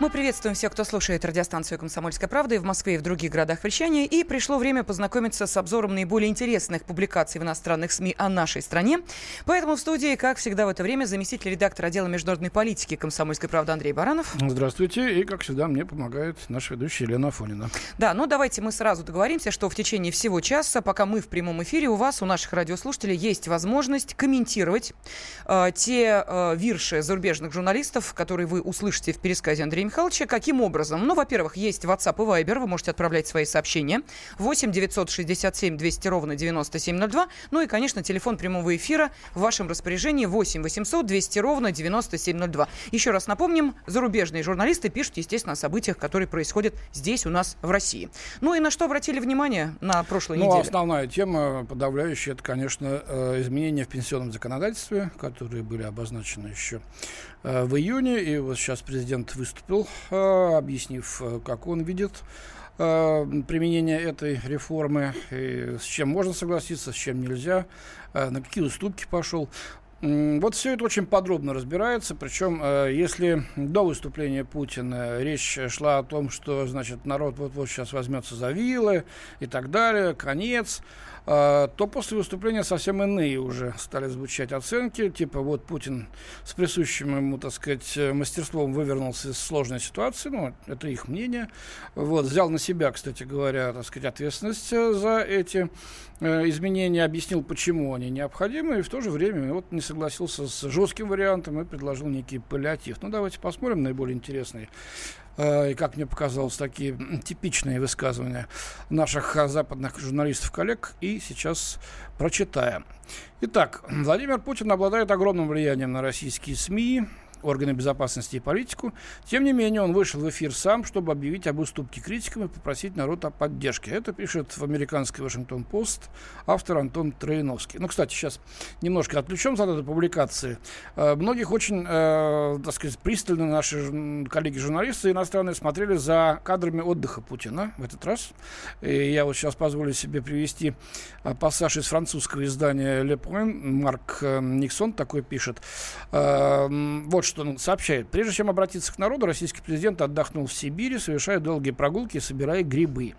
Мы приветствуем всех, кто слушает радиостанцию «Комсомольская правда» и в Москве, и в других городах вещания. И пришло время познакомиться с обзором наиболее интересных публикаций в иностранных СМИ о нашей стране. Поэтому в студии, как всегда в это время, заместитель редактора отдела международной политики «Комсомольской правды» Андрей Баранов. Здравствуйте. И, как всегда, мне помогает наша ведущая Елена Афонина. Да, ну давайте мы сразу договоримся, что в течение всего часа, пока мы в прямом эфире, у вас, у наших радиослушателей, есть возможность комментировать э, те э, вирши зарубежных журналистов, которые вы услышите в пересказе Андрея Андрея Михайловича. Каким образом? Ну, во-первых, есть WhatsApp и Viber, вы можете отправлять свои сообщения. 8 967 200 ровно 9702. Ну и, конечно, телефон прямого эфира в вашем распоряжении 8 800 200 ровно 9702. Еще раз напомним, зарубежные журналисты пишут, естественно, о событиях, которые происходят здесь у нас в России. Ну и на что обратили внимание на прошлой ну, неделе? основная тема подавляющая, это, конечно, э, изменения в пенсионном законодательстве, которые были обозначены еще в июне. И вот сейчас президент выступил э, объяснив, э, как он видит э, применение этой реформы, с чем можно согласиться, с чем нельзя, на какие уступки пошел. Вот все это очень подробно разбирается, причем если до выступления Путина речь шла о том, что значит народ вот-вот сейчас возьмется за вилы и так далее, конец, а, то после выступления совсем иные уже стали звучать оценки, типа вот Путин с присущим ему, так сказать, мастерством вывернулся из сложной ситуации, ну, это их мнение, вот, взял на себя, кстати говоря, так сказать, ответственность за эти э, изменения, объяснил, почему они необходимы, и в то же время вот не согласился с жестким вариантом и предложил некий паллиатив. Ну, давайте посмотрим наиболее интересные Э, и, как мне показалось, такие типичные высказывания наших э, западных журналистов-коллег. И сейчас прочитаем. Итак, Владимир Путин обладает огромным влиянием на российские СМИ, органы безопасности и политику. Тем не менее, он вышел в эфир сам, чтобы объявить об уступке критикам и попросить народ о поддержке. Это пишет в американский Вашингтон-Пост автор Антон Троиновский. Ну, кстати, сейчас немножко отвлечемся от этой публикации. Э, многих очень, э, так сказать, пристально наши коллеги-журналисты иностранные смотрели за кадрами отдыха Путина в этот раз. И я вот сейчас позволю себе привести э, пассаж из французского издания Le Point. Марк э, Никсон такой пишет. Вот что что он сообщает. Прежде чем обратиться к народу, российский президент отдохнул в Сибири, совершая долгие прогулки и собирая грибы.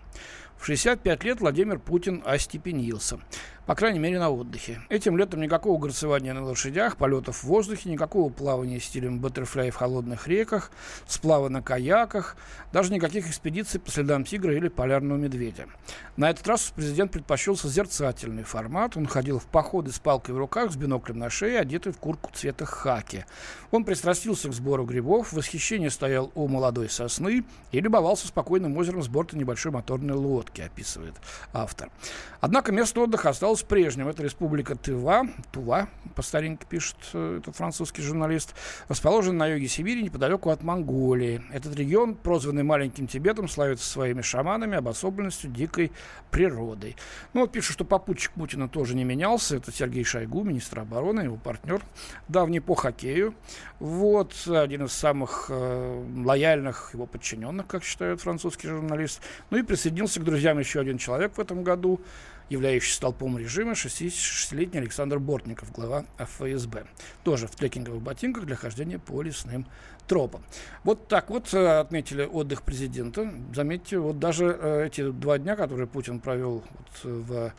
В 65 лет Владимир Путин остепенился по крайней мере, на отдыхе. Этим летом никакого горцевания на лошадях, полетов в воздухе, никакого плавания стилем баттерфляй в холодных реках, сплава на каяках, даже никаких экспедиций по следам тигра или полярного медведя. На этот раз президент предпочел созерцательный формат. Он ходил в походы с палкой в руках, с биноклем на шее, одетый в куртку цвета хаки. Он пристрастился к сбору грибов, в восхищении стоял у молодой сосны и любовался спокойным озером с борта небольшой моторной лодки, описывает автор. Однако место отдыха осталось осталось прежним. Это республика Тыва, Тува, по старинке пишет э, этот французский журналист, расположен на юге Сибири, неподалеку от Монголии. Этот регион, прозванный Маленьким Тибетом, славится своими шаманами, обособленностью, дикой природой. Ну вот пишут, что попутчик Путина тоже не менялся. Это Сергей Шойгу, министр обороны, его партнер, давний по хоккею. Вот, один из самых э, лояльных его подчиненных, как считает французский журналист. Ну и присоединился к друзьям еще один человек в этом году, являющийся столпом режима, 66-летний Александр Бортников, глава ФСБ. Тоже в трекинговых ботинках для хождения по лесным тропам. Вот так вот э, отметили отдых президента. Заметьте, вот даже э, эти два дня, которые Путин провел вот в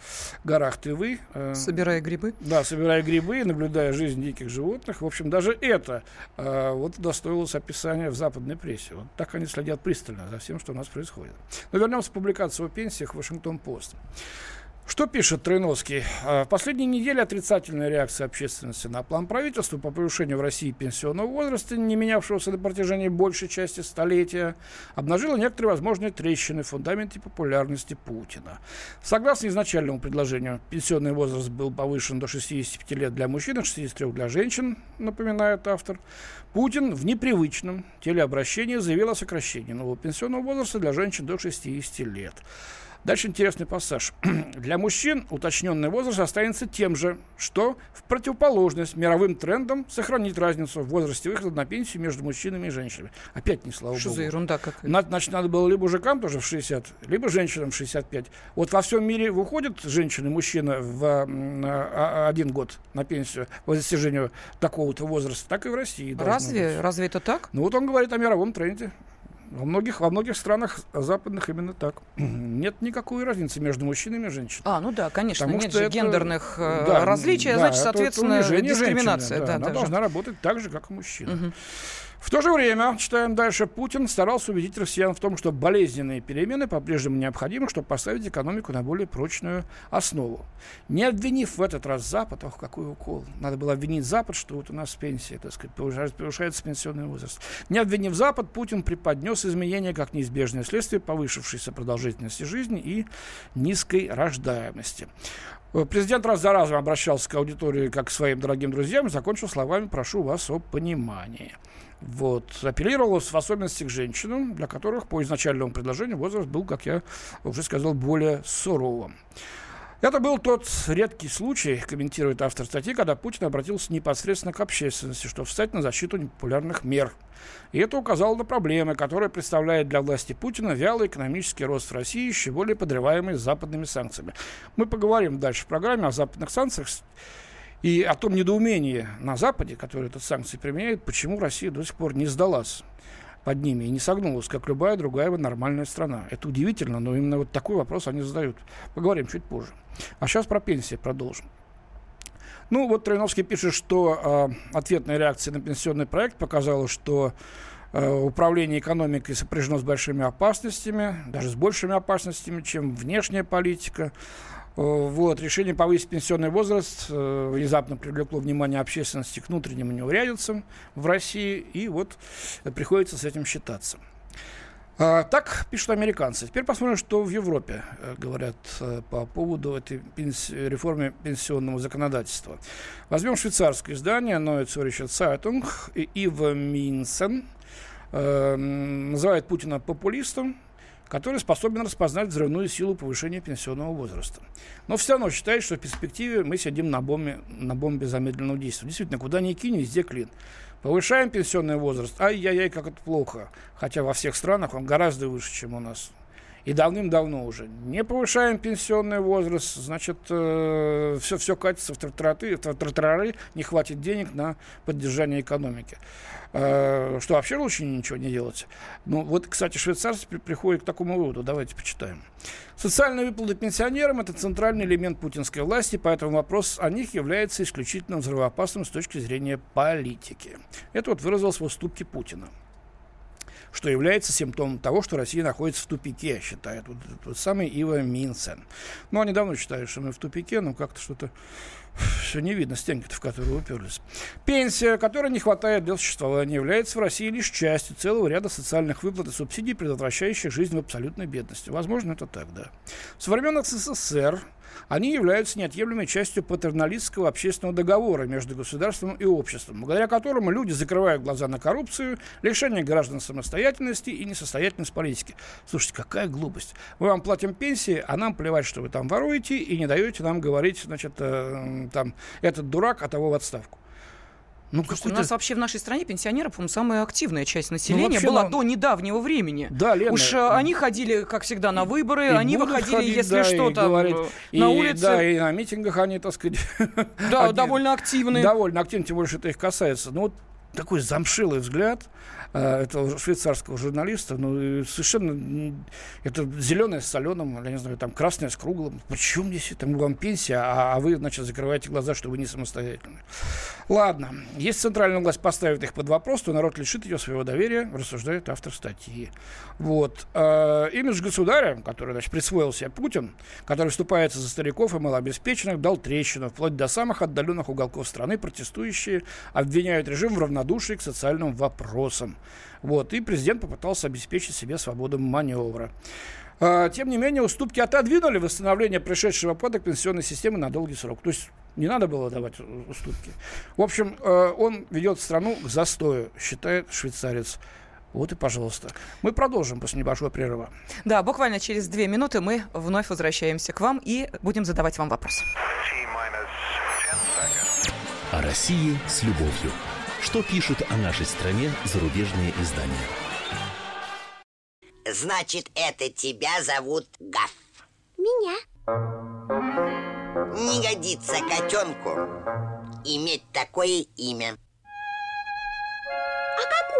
горах Тывы. Э, собирая грибы? Да, собирая грибы, наблюдая жизнь диких животных. В общем, даже это вот достоилось описания в западной прессе. Вот так они следят пристально за всем, что у нас происходит. Но вернемся к публикации о пенсиях в Вашингтон-Пост. Что пишет Тройновский? А, в последние недели отрицательная реакция общественности на план правительства по повышению в России пенсионного возраста, не менявшегося на протяжении большей части столетия, обнажила некоторые возможные трещины в фундаменте популярности Путина. Согласно изначальному предложению, пенсионный возраст был повышен до 65 лет для мужчин и 63 для женщин, напоминает автор. Путин в непривычном телеобращении заявил о сокращении нового пенсионного возраста для женщин до 60 лет. Дальше интересный пассаж. Для мужчин уточненный возраст останется тем же, что в противоположность мировым трендам сохранит разницу в возрасте выхода на пенсию между мужчинами и женщинами. Опять не слава Что богу. за ерунда какая? На- Значит, надо было либо мужикам тоже в 60, либо женщинам в 65. Вот во всем мире выходит женщина и мужчина в м, а, а, один год на пенсию по достижению такого-то возраста, так и в России. Разве? быть. Разве это так? Ну вот он говорит о мировом тренде. Во многих, во многих странах западных именно так. Нет никакой разницы между мужчинами и женщинами. А, ну да, конечно, Потому нет что же это- гендерных э, Да, различий, а да, значит, это- это соответственно, унижение дискриминация. женщины, да, она даже. должна работать так же, как и мужчина. Мгм. В то же время, читаем дальше, Путин старался убедить россиян в том, что болезненные перемены по-прежнему необходимы, чтобы поставить экономику на более прочную основу. Не обвинив в этот раз Запад, ох, какой укол, надо было обвинить Запад, что вот у нас пенсия, так сказать, повышается, пенсионный возраст. Не обвинив Запад, Путин преподнес изменения как неизбежное следствие повышившейся продолжительности жизни и низкой рождаемости. Президент раз за разом обращался к аудитории как к своим дорогим друзьям и закончил словами «прошу вас о понимании». Вот. Апеллировалось в особенности к женщинам, для которых по изначальному предложению возраст был, как я уже сказал, более суровым. Это был тот редкий случай, комментирует автор статьи, когда Путин обратился непосредственно к общественности, чтобы встать на защиту непопулярных мер. И это указало на проблемы, которые представляет для власти Путина вялый экономический рост в России, еще более подрываемый западными санкциями. Мы поговорим дальше в программе о западных санкциях и о том недоумении на Западе, которые эти санкции применяют, почему Россия до сих пор не сдалась под ними и не согнулась, как любая другая нормальная страна. Это удивительно, но именно вот такой вопрос они задают. Поговорим чуть позже. А сейчас про пенсии продолжим. Ну, вот Троиновский пишет, что э, ответная реакция на пенсионный проект показала, что э, управление экономикой сопряжено с большими опасностями, даже с большими опасностями, чем внешняя политика. Э, Вот, решение повысить пенсионный возраст э, внезапно привлекло внимание общественности к внутренним неурядицам в России, и вот э, приходится с этим считаться. А, так пишут американцы. Теперь посмотрим, что в Европе э, говорят э, по поводу этой пенс- реформы пенсионного законодательства. Возьмем швейцарское издание Neue Zürcher Zeitung. И Ива Минсен э, называет Путина популистом, который способен распознать взрывную силу повышения пенсионного возраста. Но все равно считает, что в перспективе мы сидим на бомбе, на бомбе замедленного действия. Действительно, куда ни кинь, везде клин. Повышаем пенсионный возраст, ай-яй-яй, как это плохо. Хотя во всех странах он гораздо выше, чем у нас. И давным-давно уже. Не повышаем пенсионный возраст, значит, э, все, все катится в тартарары, в тартарары, не хватит денег на поддержание экономики. Э, что вообще лучше ничего не делать. Ну, вот, кстати, швейцарцы при- приходят к такому выводу. Давайте почитаем. Социальные выплаты пенсионерам – это центральный элемент путинской власти, поэтому вопрос о них является исключительно взрывоопасным с точки зрения политики. Это вот выразилось в уступке Путина что является симптомом того, что Россия находится в тупике, считает вот, этот вот самый Ива Минсен. Ну, они давно считают, что мы в тупике, но как-то что-то все не видно, стенки в которую уперлись. Пенсия, которой не хватает для существования, является в России лишь частью целого ряда социальных выплат и субсидий, предотвращающих жизнь в абсолютной бедности. Возможно, это так, да. Со времен СССР они являются неотъемлемой частью патерналистского общественного договора между государством и обществом, благодаря которому люди закрывают глаза на коррупцию, лишение граждан самостоятельности и несостоятельность политики. Слушайте, какая глупость. Мы вам платим пенсии, а нам плевать, что вы там воруете, и не даете нам говорить, значит, там, этот дурак, а того в отставку. Ну, Слушайте, у нас вообще в нашей стране пенсионеры, по-моему, самая активная часть населения вообще была нам- до недавнего времени. Да, Лена, Уж э, они ходили, как всегда, на выборы, и они выходили, ходить, если да, что, там говорить, э, и, на улице. Да, и на митингах они, так сказать, Да, довольно активные. довольно активно, тем более, что это их касается. Ну, вот такой замшилый взгляд этого швейцарского журналиста, ну, совершенно, это зеленое с соленым, я не знаю, там красное с круглым. Почему здесь это? Мы вам пенсия, а, а вы, значит, закрываете глаза, что вы не самостоятельны. Ладно, если центральная власть поставит их под вопрос, то народ лишит ее своего доверия, рассуждает автор статьи. Вот. Э, имидж государя, который, значит, присвоил себе Путин, который вступается за стариков и малообеспеченных, дал трещину, вплоть до самых отдаленных уголков страны протестующие обвиняют режим в равнодушии к социальным вопросам. Вот. И президент попытался обеспечить себе свободу маневра. А, Тем не менее, уступки отодвинули восстановление пришедшего упадок пенсионной системы на долгий срок. То есть не надо было давать уступки. В общем, э, он ведет страну к застою, считает швейцарец. Вот и пожалуйста. Мы продолжим после небольшого прерыва. Да, буквально через две минуты мы вновь возвращаемся к вам и будем задавать вам вопросы. О России с любовью. Что пишут о нашей стране зарубежные издания? Значит, это тебя зовут Гаф. Меня. Не годится котенку иметь такое имя.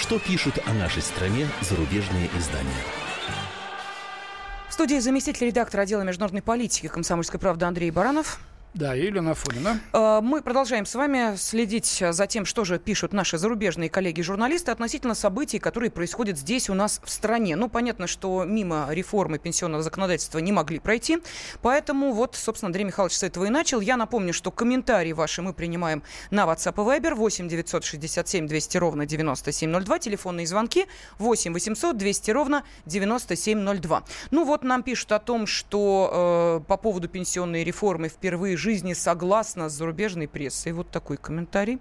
Что пишут о нашей стране зарубежные издания? В студии заместитель редактора отдела международной политики «Комсомольской правды» Андрей Баранов. Да, Елена Афонина. Э, мы продолжаем с вами следить за тем, что же пишут наши зарубежные коллеги-журналисты относительно событий, которые происходят здесь у нас в стране. Ну, понятно, что мимо реформы пенсионного законодательства не могли пройти, поэтому вот, собственно, Андрей Михайлович с этого и начал. Я напомню, что комментарии ваши мы принимаем на WhatsApp и Viber 8 967 200 ровно 9702, телефонные звонки 8 800 200 ровно 9702. Ну вот нам пишут о том, что э, по поводу пенсионной реформы впервые жизни согласно с зарубежной прессой. Вот такой комментарий.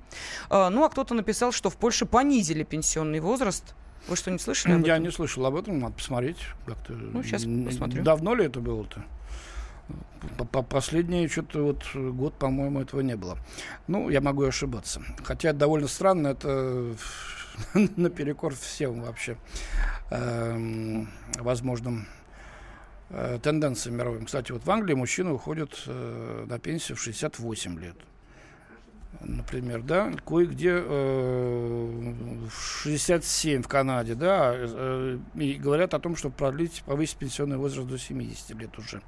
А, ну, а кто-то написал, что в Польше понизили пенсионный возраст. Вы что, не слышали об Я этом? не слышал об этом, надо посмотреть. Как-то... Ну, сейчас посмотрю. Давно ли это было-то? По Последний что-то вот год, по-моему, этого не было. Ну, я могу ошибаться. Хотя довольно странно, это наперекор всем вообще эм, возможным э, тенденциям мировым. Кстати, вот в Англии мужчины уходят э, на пенсию в 68 лет. Например, да, кое-где э, в 67 в Канаде, да, э, и говорят о том, чтобы продлить, повысить пенсионный возраст до 70 лет уже.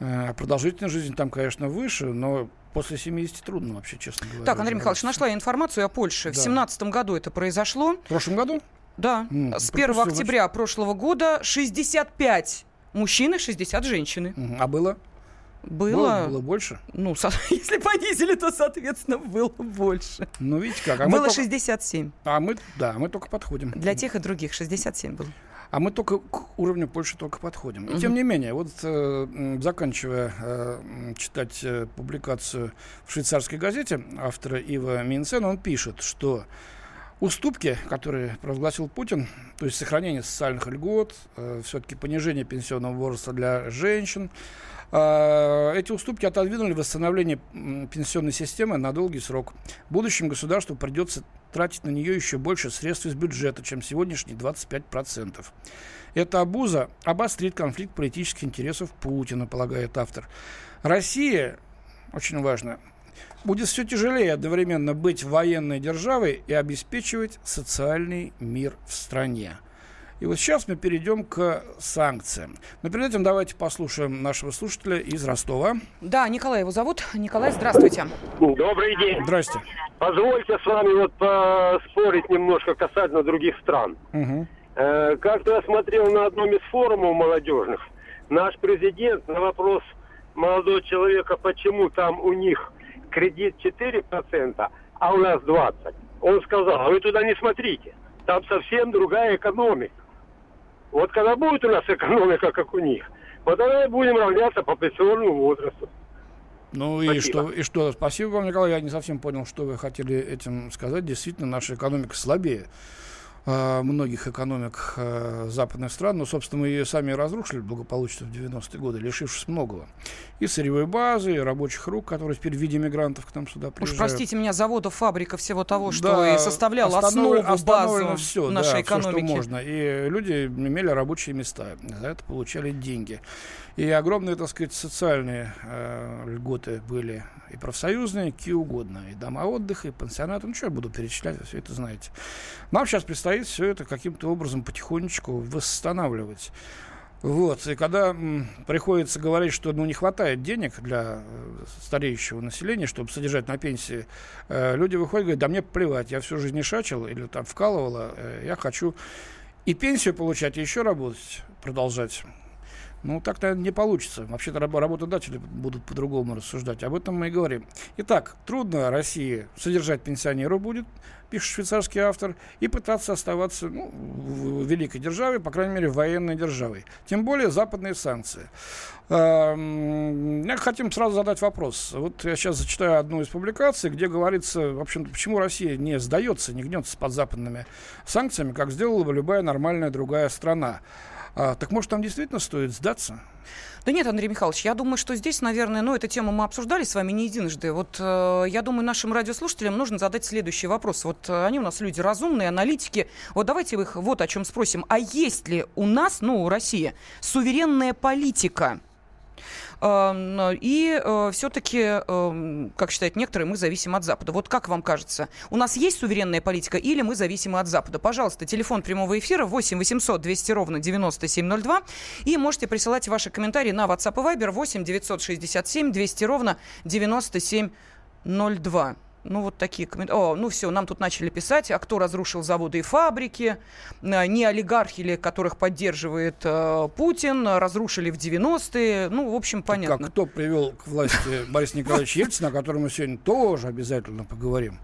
Э, продолжительность жизни там, конечно, выше, но после 70 трудно вообще, честно говоря. Так, Андрей Михайлович, нашла я информацию о Польше. В Да. 2017 году это произошло. В прошлом году? Да, М, с пропустил, 1 октября прошлого года 65 мужчин и 60 женщины. А было? Было, Было больше? ну, со- если понизили, то, соответственно, было больше. Ну, видите как. А было только, 67. а мы, да, мы только подходим. Для тех и других 67 было. А мы только к уровню Польши только подходим. И тем не менее, вот э, заканчивая э, читать э, публикацию в швейцарской газете автора Ива Минсена, он пишет, что уступки, которые провозгласил Путин, то есть сохранение социальных льгот, все-таки понижение пенсионного возраста для женщин, э, эти уступки отодвинули восстановление пенсионной системы на долгий срок. В будущем государству придется тратить на нее еще больше средств из бюджета, чем сегодняшние 25%. Эта обуза обострит конфликт политических интересов Путина, полагает автор. Россия, очень важно, будет все тяжелее одновременно быть военной державой и обеспечивать социальный мир в стране. И вот сейчас мы перейдем к санкциям. Но перед этим давайте послушаем нашего слушателя из Ростова. Да, Николай его зовут. Николай, здравствуйте. Добрый день. Здрасте. Позвольте с вами вот поспорить немножко касательно других стран. Мгм. Э, Как-то я смотрел на одном из форумов молодежных. Наш президент на вопрос молодого человека, почему там у них кредит 4%, а у нас 20%. Он сказал, а вы туда не смотрите. Там совсем другая экономика. Вот когда будет у нас экономика, как у них, вот тогда и будем равняться по пенсионному возрасту. Ну и Спасибо. что, и что? Спасибо вам, Николай. Я не совсем понял, что вы хотели этим сказать. Действительно, наша экономика слабее многих экономик э, западных стран. Но, собственно, мы ее сами разрушили благополучно в 90-е годы, лишившись многого. И сырьевой базы, и рабочих рук, которые теперь в виде мигрантов к нам сюда приезжают. Уж простите меня, заводов, фабрика, всего того, что Да, и составляло останов- основу, базу всё, нашей да, экономики. что можно. И люди имели рабочие места, за это получали деньги. И огромные, так сказать, социальные э, льготы были и профсоюзные, какие угодно. И дома отдыха, и пансионаты. Ну, что я буду перечислять, все это знаете. Нам сейчас предстоит все это каким-то образом потихонечку восстанавливать. Вот, и когда м, приходится говорить, что ну, не хватает денег для э, стареющего населения, чтобы содержать на пенсии, э, люди выходят и говорят, да мне плевать, я всю жизнь шачил или там вкалывала, э, я хочу и пенсию получать, и еще работать, продолжать. Ну, так-то не получится. Вообще-то работодатели будут по-другому рассуждать. Об этом мы и говорим. Итак, трудно России содержать пенсионеров будет, пишет швейцарский автор, и пытаться оставаться ну, в великой державе, по крайней мере, военной державой. Тем более западные санкции. Я хотим сразу задать вопрос. Вот я сейчас зачитаю одну из публикаций, где говорится, в общем почему Россия не сдается, не гнется под западными санкциями, как сделала бы любая нормальная другая страна. А, так может, там действительно стоит сдаться? Да нет, Андрей Михайлович, я думаю, что здесь, наверное, ну, эту тему мы обсуждали с вами не единожды. Вот э, я думаю, нашим радиослушателям нужно задать следующий вопрос. Вот э, они у нас люди разумные, аналитики. Вот давайте их вот о чем спросим. А есть ли у нас, ну, у России, суверенная политика? И э, все-таки, эм, как считают некоторые, мы зависим от Запада. Вот как вам кажется, у нас есть суверенная политика или мы зависимы от Запада? Пожалуйста, телефон прямого эфира 8 800 200 ровно 9702. И можете присылать ваши комментарии на WhatsApp и Viber 8 967 200 ровно 9702. Ну, вот такие комментарии. О, ну все, нам тут начали писать, а кто разрушил заводы и фабрики, а, не олигархи ли, которых поддерживает э, Путин, разрушили в 90-е. Ну, в общем, понятно. Как кто привел к власти Бориса Николаевича Ельцина, о котором мы сегодня тоже обязательно поговорим.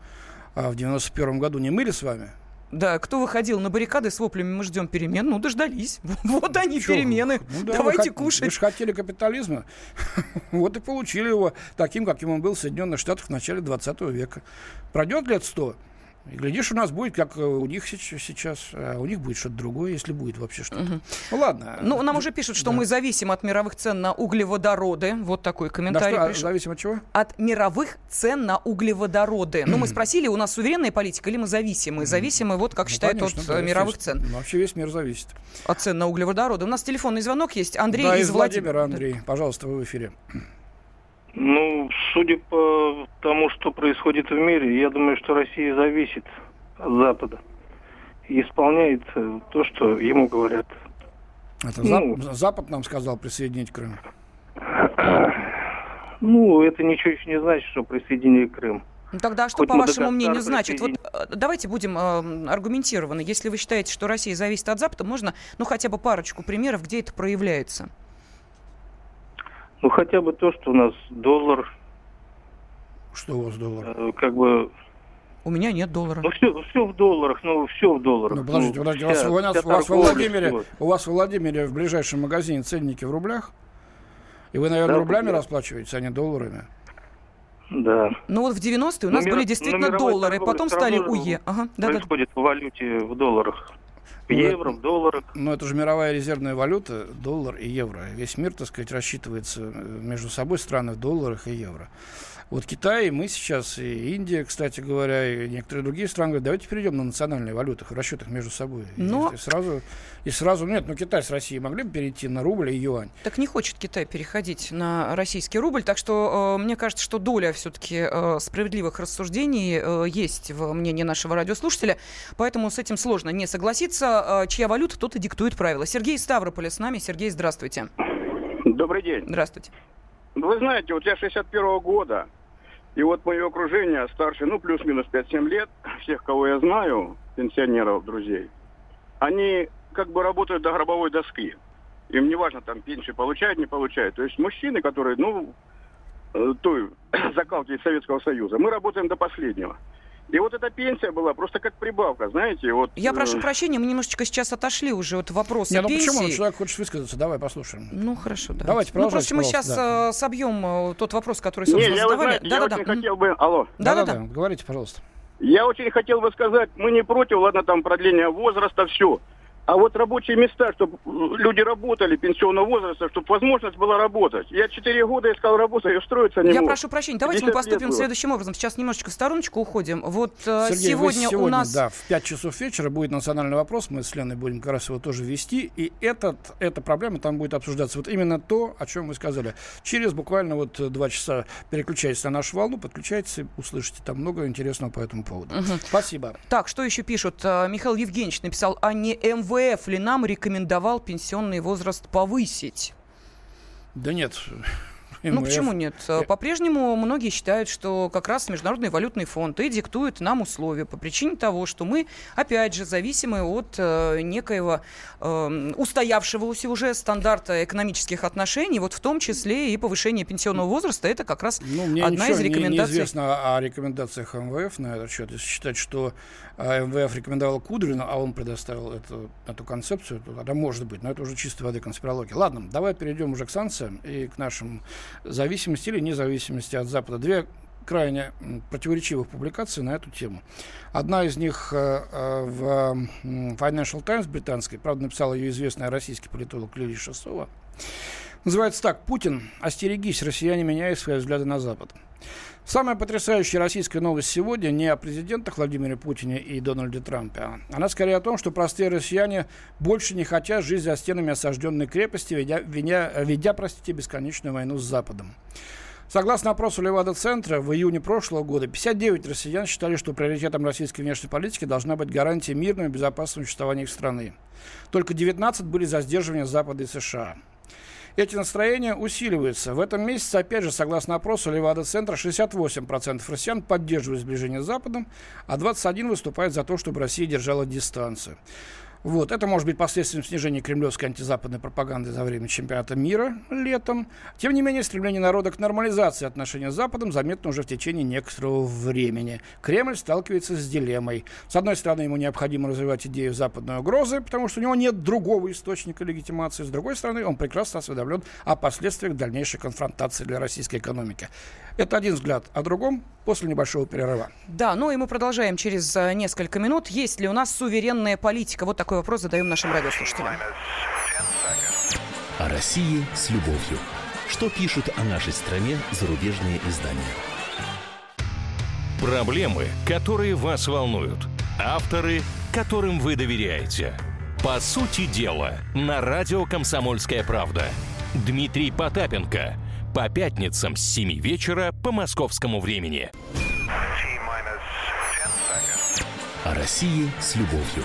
А в 91 году не мы ли с вами? Да, кто выходил на баррикады с воплями «Мы ждем перемен», ну, дождались. Вот они, Чё? перемены. Ну, да, Давайте вы, кушать. Вы же хотели капитализма. вот и получили его таким, каким он был в Соединенных Штатах в начале 20 века. Пройдет лет сто, и глядишь, у нас будет, как э, у них сейчас, а у них будет что-то другое, если будет вообще что-то. Угу. Ну ладно. Ну, нам уже пишут, что да. мы зависим от мировых цен на углеводороды. Вот такой комментарий да, что, пришел. Зависим от чего? От мировых цен на углеводороды. ну, мы спросили, у нас суверенная политика или мы зависимы? Зависимы, вот как ну, считают конечно, от да, мировых цен. Ну, вообще весь мир зависит. От цен на углеводороды. У нас телефонный звонок есть. Андрей да, из, из Владимира. Андрей, пожалуйста, вы в эфире. Ну, судя по тому, что происходит в мире, я думаю, что Россия зависит от Запада и исполняет то, что ему говорят. Это ну, Запад нам сказал присоединить Крым? Ну, это ничего еще не значит, что присоединили Крым. Ну, тогда что, Хоть по вашему мнению, значит? Вот э, давайте будем э, аргументированы. Если вы считаете, что Россия зависит от Запада, можно, ну, хотя бы парочку примеров, где это проявляется. Ну, хотя бы то, что у нас доллар... Что у вас доллар? Э, как бы у меня нет доллара. Ну все, все в долларах, ну все в долларах. Ну подождите, ну, подождите, вся, у, вас, у, вас, у, вас в Владимире, у вас в Владимире в ближайшем магазине ценники в рублях? И вы, наверное, да, рублями да. расплачиваетесь, а не долларами? Да. Ну вот в 90-е у нас ну, были действительно доллары, потом стали УЕ. Ага, да, происходит да. в валюте в долларах. В ну, евро, в долларах. Ну, это же мировая резервная валюта, доллар и евро. Весь мир, так сказать, рассчитывается э, между собой страны в долларах и евро. Вот Китай, мы сейчас, и Индия, кстати говоря, и некоторые другие страны говорят, давайте перейдем на национальные валюты в расчетах между собой. Но... И, и сразу, и сразу, нет, ну Китай с Россией могли бы перейти на рубль и юань. Так не хочет Китай переходить на российский рубль, так что э, мне кажется, что доля все-таки э, справедливых рассуждений э, есть в мнении нашего радиослушателя, поэтому с этим сложно не согласиться. Э, чья валюта, тот и диктует правила. Сергей Ставрополь с нами. Сергей, здравствуйте. Добрый день. Здравствуйте. Вы знаете, вот я 61 -го года, и вот мое окружение старше, ну, плюс-минус 5-7 лет, всех, кого я знаю, пенсионеров, друзей, они как бы работают до гробовой доски. Им не важно, там, пенсию получают, не получают. То есть мужчины, которые, ну, э, той закалки Советского Союза, мы работаем до последнего. И вот эта пенсия была просто как прибавка, знаете. Вот, Я прошу э, прощения, мы немножечко сейчас отошли уже от вопроса Не, ну пенсии. почему? Человек хочет высказаться. Давай послушаем. Ну, хорошо, да. Давайте Ну, просто мы сейчас да. Э, собьем э, тот вопрос, который, собственно, Не, я, задавали. Знаете, да, я да, очень да. хотел бы... Алло. Да-да-да, говорите, пожалуйста. Я очень хотел бы сказать, мы не против, ладно, там продление возраста, все. А вот рабочие места, чтобы люди работали пенсионного возраста, чтобы возможность была работать. Я четыре года искал работу и устроиться не Я мог. прошу прощения, давайте мы поступим следующим образом. Сейчас немножечко в стороночку уходим. Вот э, Сергей, сегодня, сегодня у нас... Да, в 5 часов вечера будет национальный вопрос. Мы с Леной будем как раз его тоже вести. И этот, эта проблема там будет обсуждаться. Вот именно то, о чем вы сказали. Через буквально вот два часа переключайтесь на нашу волну, подключайтесь, услышите там много интересного по этому поводу. Угу. Спасибо. Так, что еще пишут? Э, Михаил Евгеньевич написал, а не МВФ ли нам рекомендовал пенсионный возраст повысить? Да нет, МВФ. Ну почему нет? Э, По-прежнему многие считают, что как раз Международный валютный фонд и диктует нам условия по причине того, что мы, опять же, зависимы от э, некоего э, устоявшегося уже стандарта экономических отношений, вот в том числе и повышение пенсионного возраста, это как раз ну, мне одна из рекомендаций. Не, неизвестно о рекомендациях МВФ на этот счет. Если считать, что МВФ рекомендовал Кудрину, а он предоставил эту, эту концепцию, то тогда может быть, но это уже чистой воды конспирология. Ладно, давай перейдем уже к санкциям и к нашим зависимости или независимости от Запада. Две крайне противоречивых публикаций на эту тему. Одна из них э, э, в Financial Times британской, правда, написала ее известная российский политолог Лилия Шасова. Называется так «Путин, остерегись, россияне меняют свои взгляды на Запад». Самая потрясающая российская новость сегодня не о президентах Владимире Путине и Дональде Трампе. Она скорее о том, что простые россияне больше не хотят жить за стенами осажденной крепости, ведя, ведя, ведя простите, бесконечную войну с Западом. Согласно опросу Левада-центра, в июне прошлого года 59 россиян считали, что приоритетом российской внешней политики должна быть гарантия мирного и безопасного существования их страны. Только 19 были за сдерживание Запада и США. Эти настроения усиливаются. В этом месяце, опять же, согласно опросу Левада-центра, 68% россиян поддерживают сближение с Западом, а 21% выступают за то, чтобы Россия держала дистанцию. Вот. Это может быть последствием снижения кремлевской антизападной пропаганды за время чемпионата мира летом. Тем не менее, стремление народа к нормализации отношений с Западом заметно уже в течение некоторого времени. Кремль сталкивается с дилеммой. С одной стороны, ему необходимо развивать идею западной угрозы, потому что у него нет другого источника легитимации. С другой стороны, он прекрасно осведомлен о последствиях дальнейшей конфронтации для российской экономики. Это один взгляд. О другом после небольшого перерыва. Да, ну и мы продолжаем через э, несколько минут. Есть ли у нас суверенная политика? Вот такой вопрос задаем нашим радиослушателям. О России с любовью. Что пишут о нашей стране зарубежные издания? Проблемы, которые вас волнуют. Авторы, которым вы доверяете. По сути дела, на радио «Комсомольская правда». Дмитрий Потапенко – по пятницам с 7 вечера по московскому времени. О России с любовью.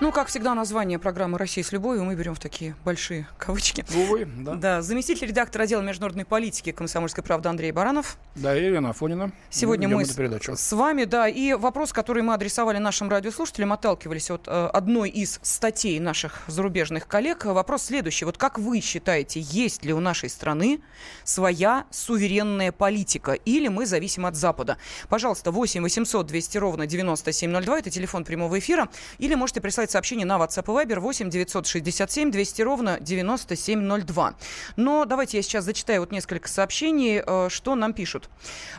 Ну, как всегда, название программы «Россия с любовью» мы берем в такие большие кавычки. Увы, да. Да, заместитель редактора отдела международной политики «Комсомольской правды» Андрей Баранов. Да, и Елена Афонина. Сегодня мы, мы с, с вами, да, и вопрос, который мы адресовали нашим радиослушателям, отталкивались от э, одной из статей наших зарубежных коллег. Вопрос следующий. Вот как вы считаете, есть ли у нашей страны своя суверенная политика или мы зависим от Запада? Пожалуйста, 8 800 200 ровно 9702, это телефон прямого эфира, или можете прислать сообщение на WhatsApp и Viber 8 967 200 ровно 9702. Но давайте я сейчас зачитаю вот несколько сообщений, э, что нам пишут.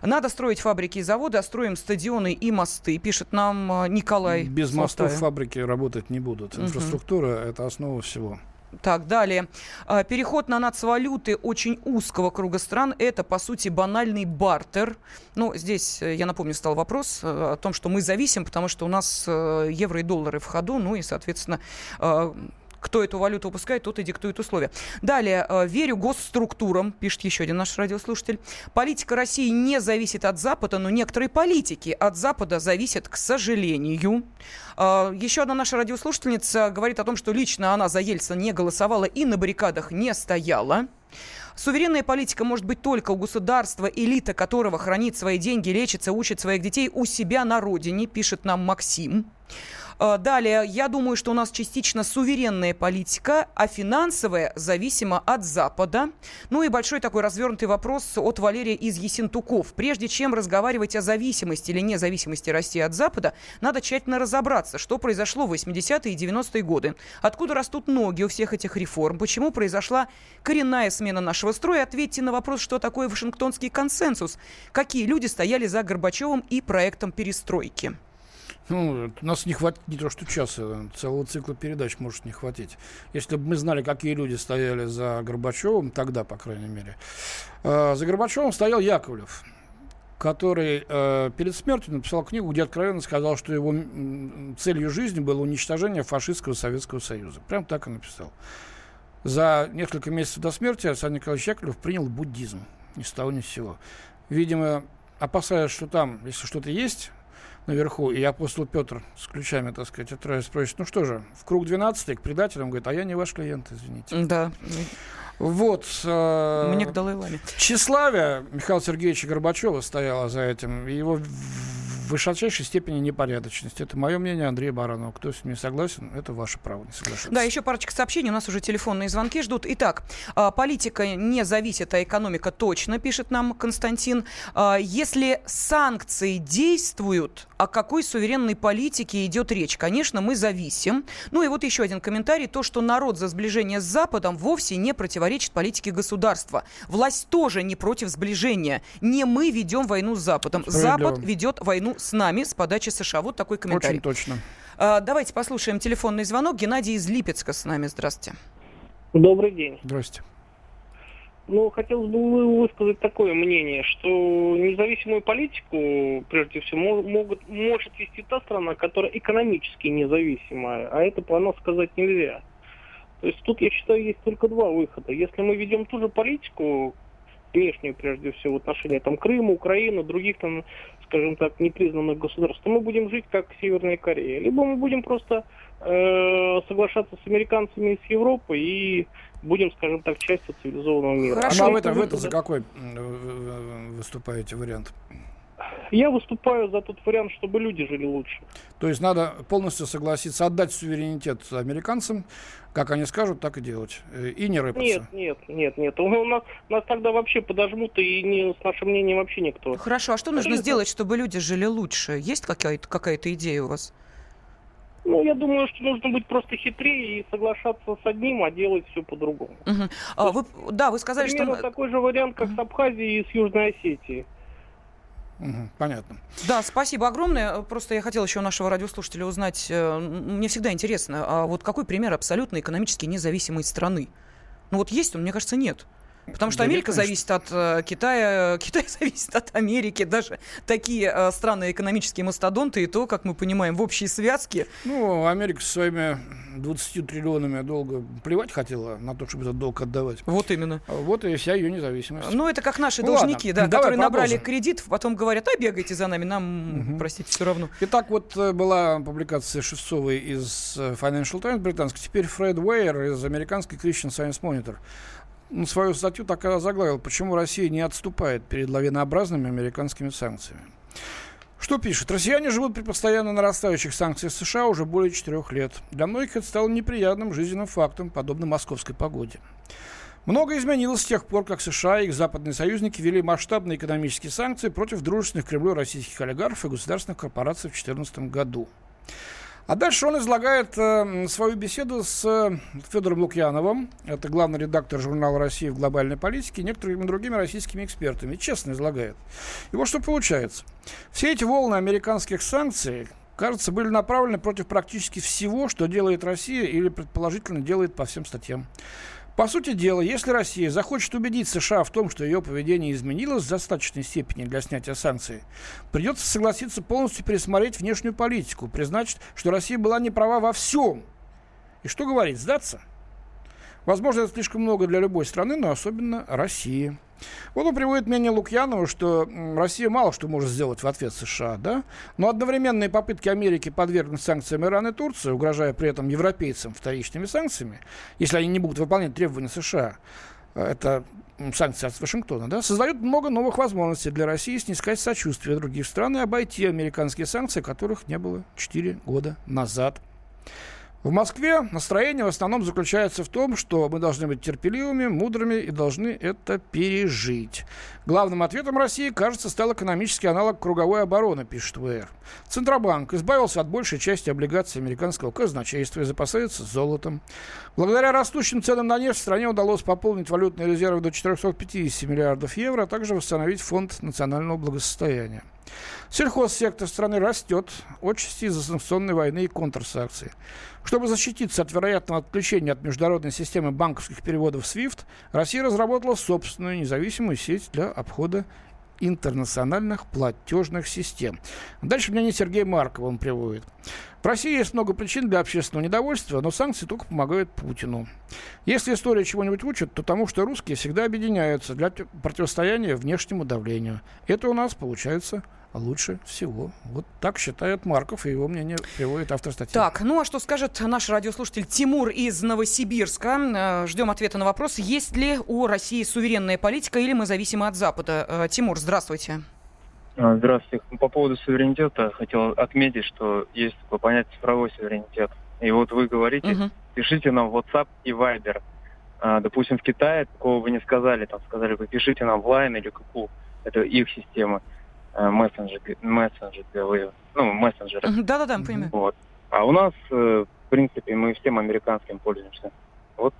Надо строить фабрики и заводы, а строим стадионы и мосты, пишет нам э, Николай. Без мостов фабрики работать не будут. Инфраструктура угу. это основа всего. Так, далее. А, переход на нацвалюты очень узкого круга стран – это, по сути, банальный бартер. Ну, здесь, э, я напомню, стал вопрос э, о том, что мы зависим, потому что у нас э, евро и доллары в ходу, ну и, соответственно, кто эту валюту выпускает, тот и диктует условия. Далее. Э, верю госструктурам, пишет еще один наш радиослушатель. Политика России не зависит от Запада, но некоторые политики от Запада зависят, к сожалению. Э, еще одна наша радиослушательница говорит о том, что лично она за Ельцина не голосовала и на баррикадах не стояла. Суверенная политика может быть только у государства, элита которого хранит свои деньги, лечится, учит своих детей у себя на родине, пишет нам Максим. Э, далее, я думаю, что у нас частично суверенная политика, а финансовая зависима от Запада. Ну и большой такой развернутый вопрос от Валерия из Есентуков. Прежде чем разговаривать о зависимости или независимости России от Запада, надо тщательно разобраться, что произошло в 80-е и 90-е годы. Откуда растут ноги у всех этих реформ? Почему произошла коренная смена нашего строя? Ответьте на вопрос, что такое Вашингтонский консенсус. Какие люди стояли за Горбачевым и проектом перестройки? Ну, у нас не хватит не то что часа, целого цикла передач может не хватить. Если бы мы знали, какие люди стояли за Горбачевым, тогда, по крайней мере. Э, за Горбачевым стоял Яковлев, который э, перед смертью написал книгу, где откровенно сказал, что его целью жизни было уничтожение фашистского Советского Союза. Прям так и написал. За несколько месяцев до смерти Александр Николаевич Яковлев принял буддизм. Ни с того, ни с сего. Видимо, опасаясь, что там, если что-то есть, наверху, и апостол Петр с ключами, так сказать, отправится, спросит, ну что же, в круг 12 к предателям, говорит, а я не ваш клиент, извините. Да. Вот. Э, Мне к Далай-Ламе. Тщеславие Михаила Сергеевича Горбачева стояло за этим. Его в высочайшей степени непорядочность. Это мое мнение, Андрей Баранов. Кто с ним согласен, это ваше право не соглашаться. Да, еще парочка сообщений. У нас уже телефонные звонки ждут. Итак, а, политика не зависит, а экономика точно, пишет нам Константин. А, если санкции действуют, о какой суверенной политике идет речь? Конечно, мы зависим. Ну и вот еще один комментарий. То, что народ за сближение с Западом вовсе не противоречит политике государства. Власть тоже не против сближения. Не мы ведем войну с Западом. Запад ведет войну с нами с подачи США. Вот такой комментарий. Очень точно. А, давайте послушаем телефонный звонок. Геннадий из Липецка с нами. Здравствуйте. Добрый день. Здрасте. Ну, хотелось бы высказать такое мнение, что независимую политику, прежде всего, могут, может вести та страна, которая экономически независимая, а это про нас сказать нельзя. То есть тут, я считаю, есть только два выхода. Если мы ведем ту же политику, внешнюю, прежде всего, в отношении там, Крыма, Украины, других там, скажем так, непризнанных государств, то мы будем жить как Северная Корея. Либо мы будем просто э, соглашаться с американцами и с Европой и будем, скажем так, частью цивилизованного мира. Хорошо. А вы это, вы это за какой выступаете вариант? Я выступаю за тот вариант, чтобы люди жили лучше. То есть надо полностью согласиться, отдать суверенитет американцам, как они скажут, так и делать. Э, и не рыпаться. Нет, нет, нет, нет. У нас, нас тогда вообще подожмут, и не, с нашим мнением вообще никто. Хорошо, а что нужно сделать, чтобы люди жили лучше? Есть какая-то какая идея у вас? Ну, я думаю, что нужно быть просто хитрее и соглашаться с одним, а делать все по-другому. Угу. А, вы, да, вы сказали, Примерно что... такой же вариант, как с Абхазией и с Южной Осетией. Понятно. Да, спасибо огромное. Просто я хотела еще у нашего радиослушателя узнать, э, мне всегда интересно, а вот какой пример абсолютно экономически независимой страны? Ну вот есть он, мне кажется, нет. Потому что да Америка нет, зависит от э, Китая, Китай зависит от Америки. Даже такие э, странные экономические мастодонты, и то, как мы понимаем, в общей связке. Ну, Америка со своими 20 триллионами долго плевать хотела на то, чтобы этот долг отдавать. Вот именно. А вот и вся ее независимость. Ну, это как наши ну, должники, ладно, да, которые набрали кредит, потом говорят, а бегайте за нами, нам, угу. простите, все равно. Итак, вот э, была публикация Шевцовой из э, Financial Times британской, теперь Фред Уэйер из американской Christian Science Monitor свою статью так и заглавил, почему Россия не отступает перед лавинообразными американскими санкциями. Что пишет? Россияне живут при постоянно нарастающих санкциях США уже более четырех лет. Для многих это стало неприятным жизненным фактом, подобно московской погоде. Многое изменилось с тех пор, как США и их западные союзники ввели масштабные экономические санкции против дружественных Кремлю российских олигархов и государственных корпораций в 2014 году. А дальше он излагает э, свою беседу с э, Федором Лукьяновым, это главный редактор журнала «Россия в глобальной политике», и некоторыми другими российскими экспертами. честно излагает. И вот что получается. Все эти волны американских санкций, кажется, были направлены против практически всего, что делает Россия или предположительно делает по всем статьям. По сути дела, если Россия захочет убедить США в том, что ее поведение изменилось в достаточной степени для снятия санкций, придется согласиться полностью пересмотреть внешнюю политику, признать, что Россия была не права во всем. И что говорить, сдаться? Возможно, это слишком много для любой страны, но особенно России. Вот он приводит мнение Лукьянова, что Россия мало что может сделать в ответ США, да? Но одновременные попытки Америки подвергнуть санкциям Иран и Турции, угрожая при этом европейцам вторичными санкциями, если они не будут выполнять требования США, э, это санкции от Вашингтона, да, создают много новых возможностей для России снискать сочувствие других стран и обойти американские санкции, которых не было 4 года назад. В Москве настроение в основном заключается в том, что мы должны быть терпеливыми, мудрыми и должны это пережить. Главным ответом России, кажется, стал экономический аналог круговой обороны, пишет ВР. Центробанк избавился от большей части облигаций американского казначейства и запасается золотом. Благодаря растущим ценам на нефть стране удалось пополнить валютные резервы до 450 миллиардов евро, а также восстановить фонд национального благосостояния. Сельхозсектор страны растет, отчасти из-за санкционной войны и контрсанкций. Чтобы защититься от вероятного отключения от международной системы банковских переводов SWIFT, Россия разработала собственную независимую сеть для обхода интернациональных платежных систем. Дальше мне не Сергей Марков он приводит. В России есть много причин для общественного недовольства, но санкции только помогают Путину. Если история чего-нибудь учит, то тому, что русские всегда объединяются для противостояния внешнему давлению. Это у нас получается лучше всего. Вот так считает Марков, и его мнение приводит автор статьи. Так, ну а что скажет наш радиослушатель Тимур из Новосибирска? Э, ждем ответа на вопрос, есть ли у России суверенная политика или мы зависимы от Запада. Э, Тимур, здравствуйте. А, здравствуйте. По поводу суверенитета хотел отметить, что есть такое понятие цифровой суверенитет. И вот вы говорите, угу. пишите нам в WhatsApp и Viber. А, допустим, в Китае такого вы не сказали, там сказали, вы пишите нам в Line или Куку. Это их система мессенджеры, мессенджеры, ну, мессенджеры. Да-да-да, понимаю. Вот. А у нас, э, в принципе, мы всем американским пользуемся. Вот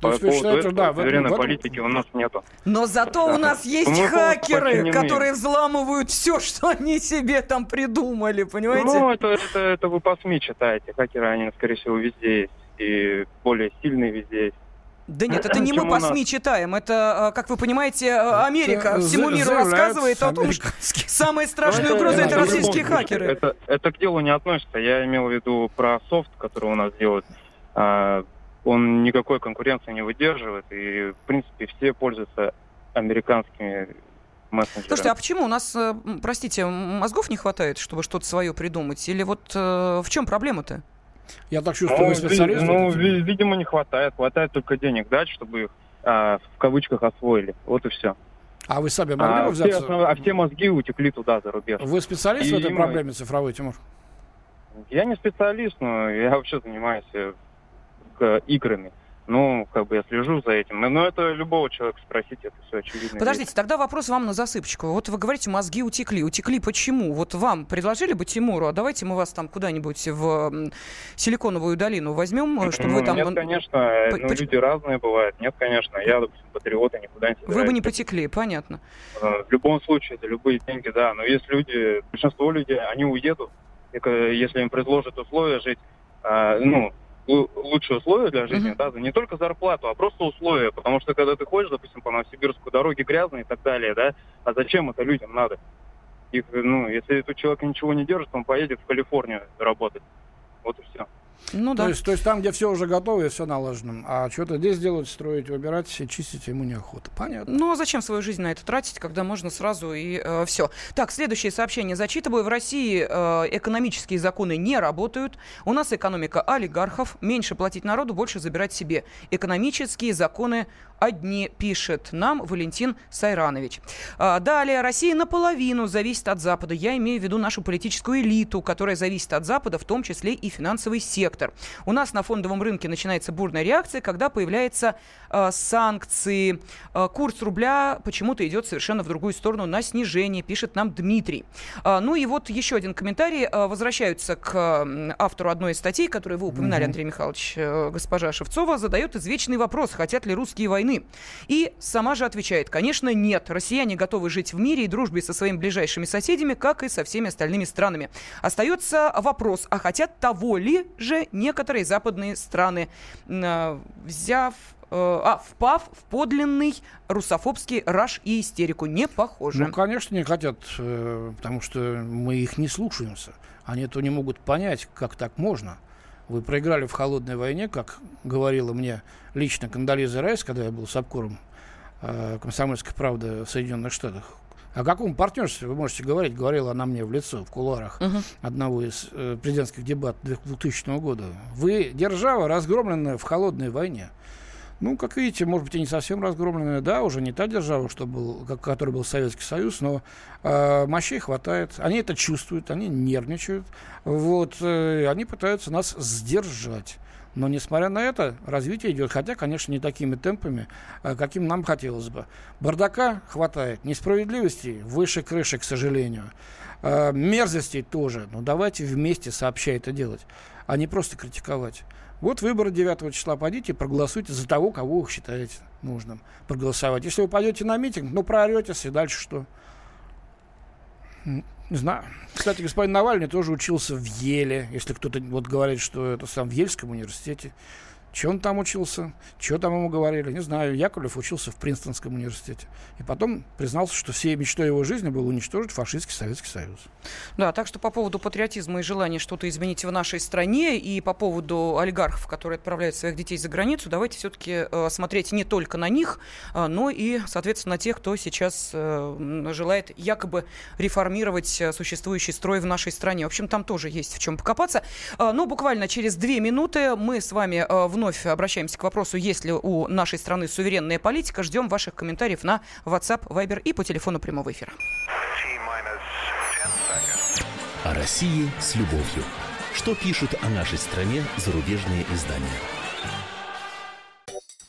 то есть вы считаете, да, в этом, в этом... политики у нас нету. Но зато у нас есть Мы хакеры, которые взламывают все, что они себе там придумали, понимаете? Ну, это, это, это вы по СМИ читаете. Хакеры, они, скорее всего, везде есть. И более сильные везде есть. Да нет, это не мы по СМИ читаем. Это, а, как вы понимаете, а, Америка всему миру рассказывает о том, что самая страшная угроза это российские хакеры. Это, это к делу не относится. Я имел в виду про софт, который у нас делают а, он никакой конкуренции не выдерживает, и, в принципе, все пользуются американскими мессенджерами. Слушайте, а почему у нас, э, простите, мозгов не хватает, чтобы что-то свое придумать? Или вот э, в чем проблема-то? Я так чувствую, ну, вы специалист. Ну, видимо, не хватает. Хватает только денег дать, чтобы их, а, в кавычках, освоили. Вот и все. А вы сами могли а, бы взяться? Все, а все мозги утекли туда, за рубеж. Вы специалист и в этой мы... проблеме цифровой, Тимур? Я не специалист, но я вообще занимаюсь э, играми. Ну, как бы я слежу за этим. Но это любого человека спросить, это все очевидно. Подождите, вещь. тогда вопрос вам на засыпочку. Вот вы говорите, мозги утекли. Утекли почему? Вот вам предложили бы Тимуру, а давайте мы вас там куда-нибудь в Силиконовую долину возьмем, э, чтобы ну, вы там... Нет, конечно. По- ну, люди разные бывают. Нет, конечно. Я, допустим, патриота никуда не собираюсь. Вы бы не потекли, понятно. Э, в любом случае, это любые деньги, да. Но есть люди, большинство людей, они уедут, если им предложат условия жить, ну, лучшие условия для жизни, uh-huh. да, не только зарплату, а просто условия, потому что когда ты ходишь, допустим, по Новосибирску, дороги грязные и так далее, да, а зачем это людям надо? Их, ну, если этот человек ничего не держит, он поедет в Калифорнию работать. Вот и все. Ну да. То есть, то есть там, где все уже готово и все налажено. А что-то здесь делать, строить, выбирать и чистить ему неохота. Понятно. Ну а зачем свою жизнь на это тратить, когда можно сразу и э, все. Так, следующее сообщение зачитываю. В России э, экономические законы не работают. У нас экономика олигархов. Меньше платить народу, больше забирать себе. Экономические законы одни, пишет нам Валентин Сайранович. А, далее, Россия наполовину зависит от Запада. Я имею в виду нашу политическую элиту, которая зависит от Запада, в том числе и финансовый сектор. У нас на фондовом рынке начинается бурная реакция, когда появляются э, санкции. Э, курс рубля почему-то идет совершенно в другую сторону на снижение, пишет нам Дмитрий. Э, ну и вот еще один комментарий. Э, возвращаются к э, автору одной из статей, которую вы упоминали, mm-hmm. Андрей Михайлович, э, госпожа Шевцова, задает извечный вопрос, хотят ли русские войны. И сама же отвечает, конечно, нет. Россияне готовы жить в мире и дружбе со своими ближайшими соседями, как и со всеми остальными странами. Остается вопрос, а хотят того ли же некоторые западные страны, взяв э, а, впав в подлинный русофобский раж и истерику. Не похоже. Ну, конечно, не хотят, э, потому что мы их не слушаемся. Они этого не могут понять, как так можно. Вы проиграли в холодной войне, как говорила мне лично Кандализа Райс, когда я был с обкором э, «Комсомольской правды» в Соединенных Штатах. О каком партнерстве вы можете говорить? Говорила она мне в лицо в кулуарах uh-huh. одного из э, президентских дебатов 2000 года. Вы держава, разгромленная в холодной войне. Ну, как видите, может быть, и не совсем разгромленная, да, уже не та держава, что был, как, который был Советский Союз, но э, мощей хватает. Они это чувствуют, они нервничают, вот, э, они пытаются нас сдержать. Но, несмотря на это, развитие идет, хотя, конечно, не такими темпами, э, каким нам хотелось бы. Бардака хватает, несправедливости выше крыши, к сожалению. Э, мерзостей тоже. Но давайте вместе сообща это делать, а не просто критиковать. Вот выборы 9 числа. Пойдите проголосуйте за того, кого вы считаете нужным проголосовать. Если вы пойдете на митинг, ну, прооретесь, и дальше что? Не знаю. Кстати, господин Навальный тоже учился в Еле. Если кто-то вот говорит, что это сам в Ельском университете. Че он там учился? Что там ему говорили? Не знаю. Яковлев учился в Принстонском университете. И потом признался, что всей мечтой его жизни было уничтожить фашистский Советский Союз. Да, так что по поводу патриотизма и желания что-то изменить в нашей стране и по поводу олигархов, которые отправляют своих детей за границу, давайте все-таки э, смотреть не только на них, э, но и, соответственно, на тех, кто сейчас э, желает якобы реформировать э, существующий строй в нашей стране. В общем, там тоже есть в чем покопаться. Э, но буквально через две минуты мы с вами в вновь обращаемся к вопросу, есть ли у нашей страны суверенная политика. Ждем ваших комментариев на WhatsApp, Viber и по телефону прямого эфира. О России с любовью. Что пишут о нашей стране зарубежные издания?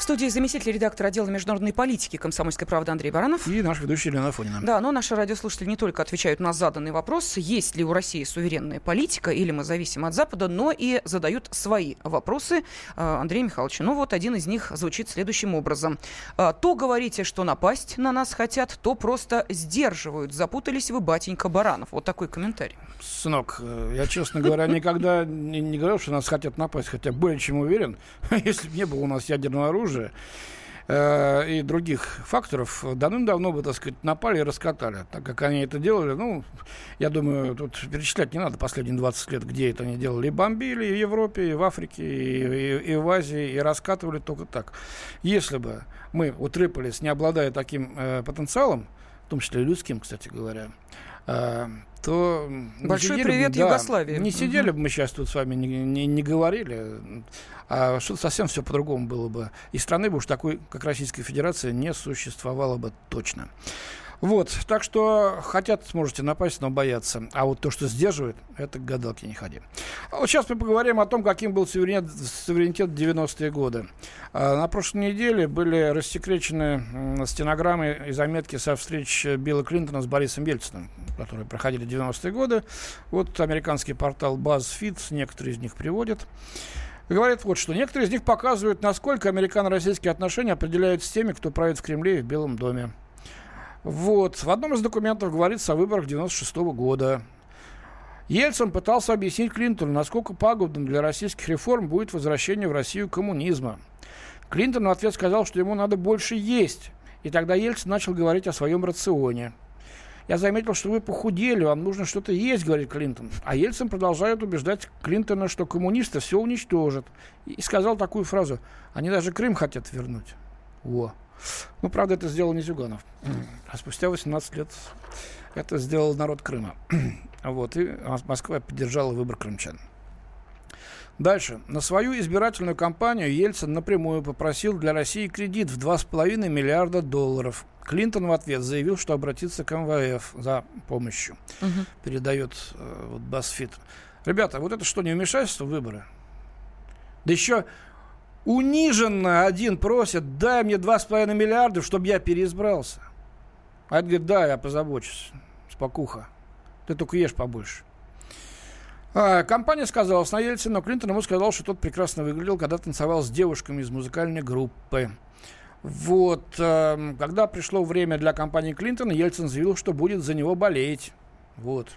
В студии заместитель редактора отдела международной политики «Комсомольской правды» Андрей Баранов. И наш ведущий Елена Фонина. Да, но наши радиослушатели не только отвечают на заданный вопрос, есть ли у России суверенная политика или мы зависим от Запада, но и задают свои вопросы э, Андрею Михайловичу. Ну вот один из них звучит следующим образом. «Э, то говорите, что напасть на нас хотят, то просто сдерживают. Запутались вы, батенька Баранов. Вот такой комментарий. Сынок, э, я, честно говоря, никогда не, не говорил, что нас хотят напасть, хотя более чем уверен, если бы не было у нас ядерного оружия, оружия э, и других факторов давным-давно бы, так сказать, напали и раскатали. Так как они это делали, ну, я думаю, тут перечислять не надо последние 20 лет, где это они делали. И бомбили и в Европе, и в Африке, и, и, и в Азии, и раскатывали только так. Если бы мы утрепались, не обладая таким э, потенциалом, в том числе людским, кстати говоря, э, то... Большой привет бы, Югославии. Да, не сидели угу. бы мы сейчас тут с вами, не, не, не говорили, а что-то совсем все по-другому было бы. И страны бы уж такой, как Российская Федерация, не существовало бы точно. Вот, так что хотят, сможете напасть, но боятся. А вот то, что сдерживает, это к гадалке не ходи. А вот сейчас мы поговорим о том, каким был суверенитет, суверенитет в 90-е годы. А на прошлой неделе были рассекречены стенограммы и заметки со встреч Билла Клинтона с Борисом Ельциным, которые проходили в 90-е годы. Вот американский портал BuzzFeed, некоторые из них приводят. Говорит вот что. Некоторые из них показывают, насколько американо-российские отношения определяют с теми, кто правит в Кремле и в Белом доме. Вот. В одном из документов говорится о выборах 96 -го года. Ельцин пытался объяснить Клинтону, насколько пагубным для российских реформ будет возвращение в Россию коммунизма. Клинтон в ответ сказал, что ему надо больше есть. И тогда Ельцин начал говорить о своем рационе. Я заметил, что вы похудели, вам нужно что-то есть, говорит Клинтон. А Ельцин продолжает убеждать Клинтона, что коммунисты все уничтожат. И сказал такую фразу, они даже Крым хотят вернуть. Во. Ну, правда, это сделал не Зюганов. А спустя 18 лет это сделал народ Крыма. вот, и Москва поддержала выбор крымчан. Дальше. На свою избирательную кампанию Ельцин напрямую попросил для России кредит в 2,5 миллиарда долларов. Клинтон в ответ заявил, что обратится к МВФ за помощью. Угу. Передает э, вот Басфит. Ребята, вот это что, не вмешательство в выборы? Да еще униженно один просит, дай мне 2,5 миллиарда, чтобы я переизбрался. А это говорит, да, я позабочусь. Спокуха. Ты только ешь побольше. А, компания сказала на Ельцина, но Клинтон ему сказал, что тот прекрасно выглядел, когда танцевал с девушками из музыкальной группы. Вот, э, когда пришло время для компании Клинтона, Ельцин заявил, что будет за него болеть. Вот.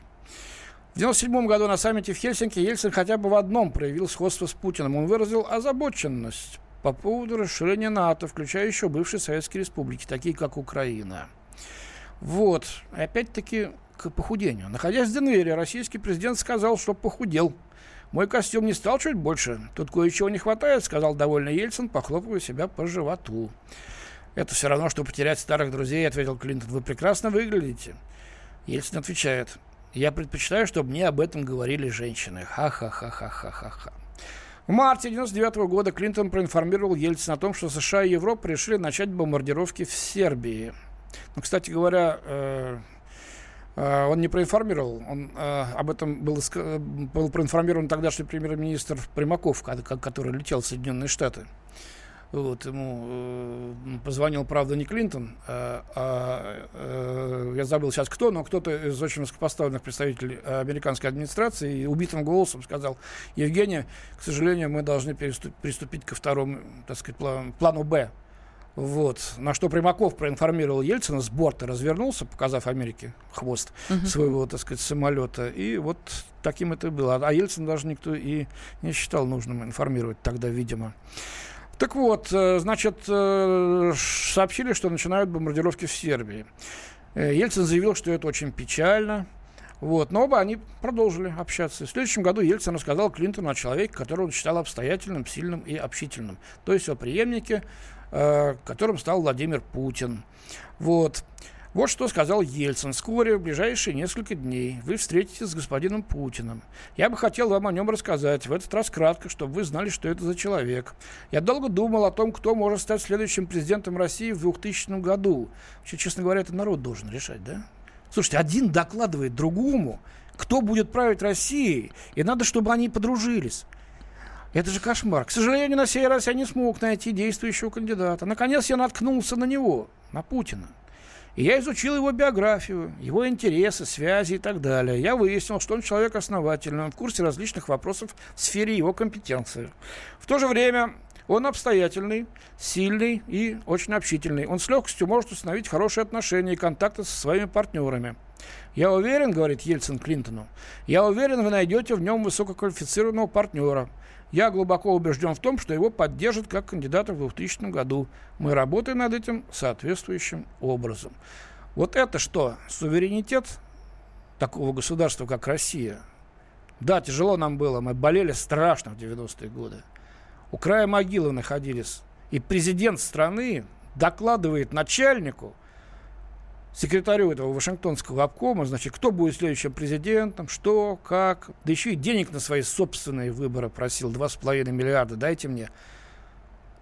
В 1997 году на саммите в Хельсинки Ельцин хотя бы в одном проявил сходство с Путиным. Он выразил озабоченность по поводу расширения НАТО, включая еще бывшие советские республики, такие как Украина. Вот. Опять-таки к похудению. Находясь в Денвере, российский президент сказал, что похудел. Мой костюм не стал чуть больше. Тут кое-чего не хватает, сказал довольный Ельцин, похлопывая себя по животу. Это все равно, что потерять старых друзей, ответил Клинтон. Вы прекрасно выглядите. Ельцин отвечает. Я предпочитаю, чтобы мне об этом говорили женщины. Ха-ха-ха-ха-ха-ха. В марте 1999 -го года Клинтон проинформировал Ельцина о том, что США и Европа решили начать бомбардировки в Сербии. Ну, кстати говоря, э, э, он не проинформировал, он э, об этом был, был проинформирован тогдашний премьер-министр Примаков, который летел в Соединенные Штаты. Вот, ему э, позвонил, правда, не Клинтон, а, а э, я забыл сейчас кто, но кто-то из очень высокопоставленных представителей американской администрации и убитым голосом сказал, Евгений, к сожалению, мы должны приступить ко второму, так сказать, плану, плану «Б». Вот. На что Примаков проинформировал Ельцина с борта, развернулся, показав Америке хвост uh-huh. своего, так сказать, самолета. И вот таким это было. А Ельцин даже никто и не считал нужным информировать тогда, видимо. Так вот, э, значит, э, сообщили, что начинают бомбардировки в Сербии. Э, Ельцин заявил, что это очень печально. Вот. Но оба они продолжили общаться. В следующем году Ельцин рассказал Клинтону о человеке, которого он считал обстоятельным, сильным и общительным. То есть о преемнике, которым стал Владимир Путин. Вот. Вот что сказал Ельцин. Вскоре, в ближайшие несколько дней, вы встретитесь с господином Путиным. Я бы хотел вам о нем рассказать, в этот раз кратко, чтобы вы знали, что это за человек. Я долго думал о том, кто может стать следующим президентом России в 2000 году. Вообще, честно говоря, это народ должен решать, да? Слушайте, один докладывает другому, кто будет править Россией, и надо, чтобы они подружились. Это же кошмар. К сожалению, на сей раз я не смог найти действующего кандидата. Наконец я наткнулся на него, на Путина. И я изучил его биографию, его интересы, связи и так далее. Я выяснил, что он человек основательный, он в курсе различных вопросов в сфере его компетенции. В то же время он обстоятельный, сильный и очень общительный. Он с легкостью может установить хорошие отношения и контакты со своими партнерами. Я уверен, говорит Ельцин Клинтону, я уверен, вы найдете в нем высококвалифицированного партнера – я глубоко убежден в том, что его поддержат как кандидата в 2000 году. Мы работаем над этим соответствующим образом. Вот это что? Суверенитет такого государства, как Россия. Да, тяжело нам было. Мы болели страшно в 90-е годы. У края могилы находились. И президент страны докладывает начальнику, секретарю этого Вашингтонского обкома, значит, кто будет следующим президентом, что, как. Да еще и денег на свои собственные выборы просил, 2,5 миллиарда, дайте мне.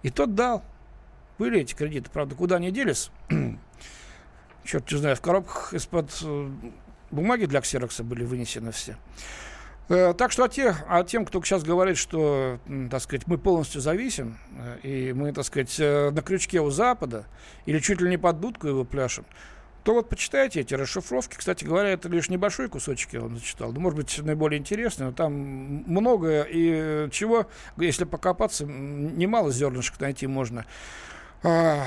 И тот дал. Были эти кредиты, правда, куда они делись? Черт не знаю, в коробках из-под э, бумаги для ксерокса были вынесены все. Э, так что о, тех, о тем, кто сейчас говорит, что, так сказать, мы полностью зависим, э, и мы, так сказать, на крючке у Запада, или чуть ли не под дудку его пляшем, то вот почитайте эти расшифровки. Кстати говоря, это лишь небольшой кусочек я вам зачитал. Да, может быть, наиболее интересный, но там много и чего, если покопаться, немало зернышек найти можно. А,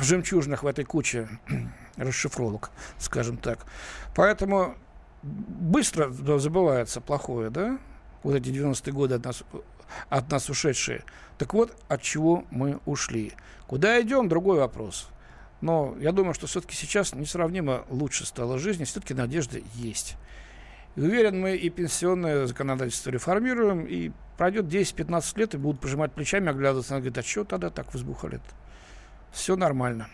жемчужных в этой куче расшифровок, скажем так. Поэтому быстро забывается плохое, да? Вот эти 90-е годы от нас, от нас ушедшие. Так вот, от чего мы ушли. Куда идем, другой вопрос. Но я думаю, что все-таки сейчас несравнимо лучше стала жизнь, все-таки надежда есть. И уверен, мы и пенсионное законодательство реформируем, и пройдет 10-15 лет, и будут пожимать плечами, оглядываться, и говорить, а что тогда так возбухали? Все нормально.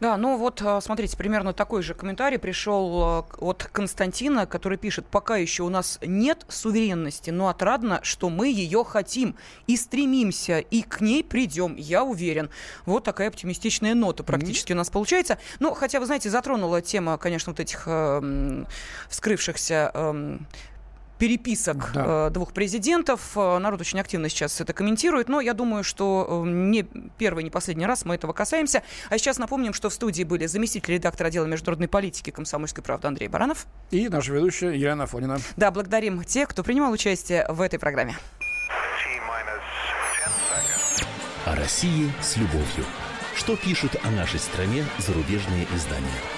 Да, ну вот, а, смотрите, примерно такой же комментарий пришел а, от Константина, который пишет, пока еще у нас нет суверенности, но отрадно, что мы ее хотим и стремимся, и к ней придем, я уверен. Вот такая оптимистичная нота практически mm-hmm. у нас получается. Ну, хотя, вы знаете, затронула тема, конечно, вот этих э, вскрывшихся э, переписок да. э, двух президентов. Э, народ очень активно сейчас это комментирует, но я думаю, что э, не первый, не последний раз мы этого касаемся. А сейчас напомним, что в студии были заместитель редактора отдела международной политики «Комсомольской правды» Андрей Баранов. И наша ведущая Елена Фонина. Да, благодарим тех, кто принимал участие в этой программе. О России с любовью. Что пишут о нашей стране зарубежные издания?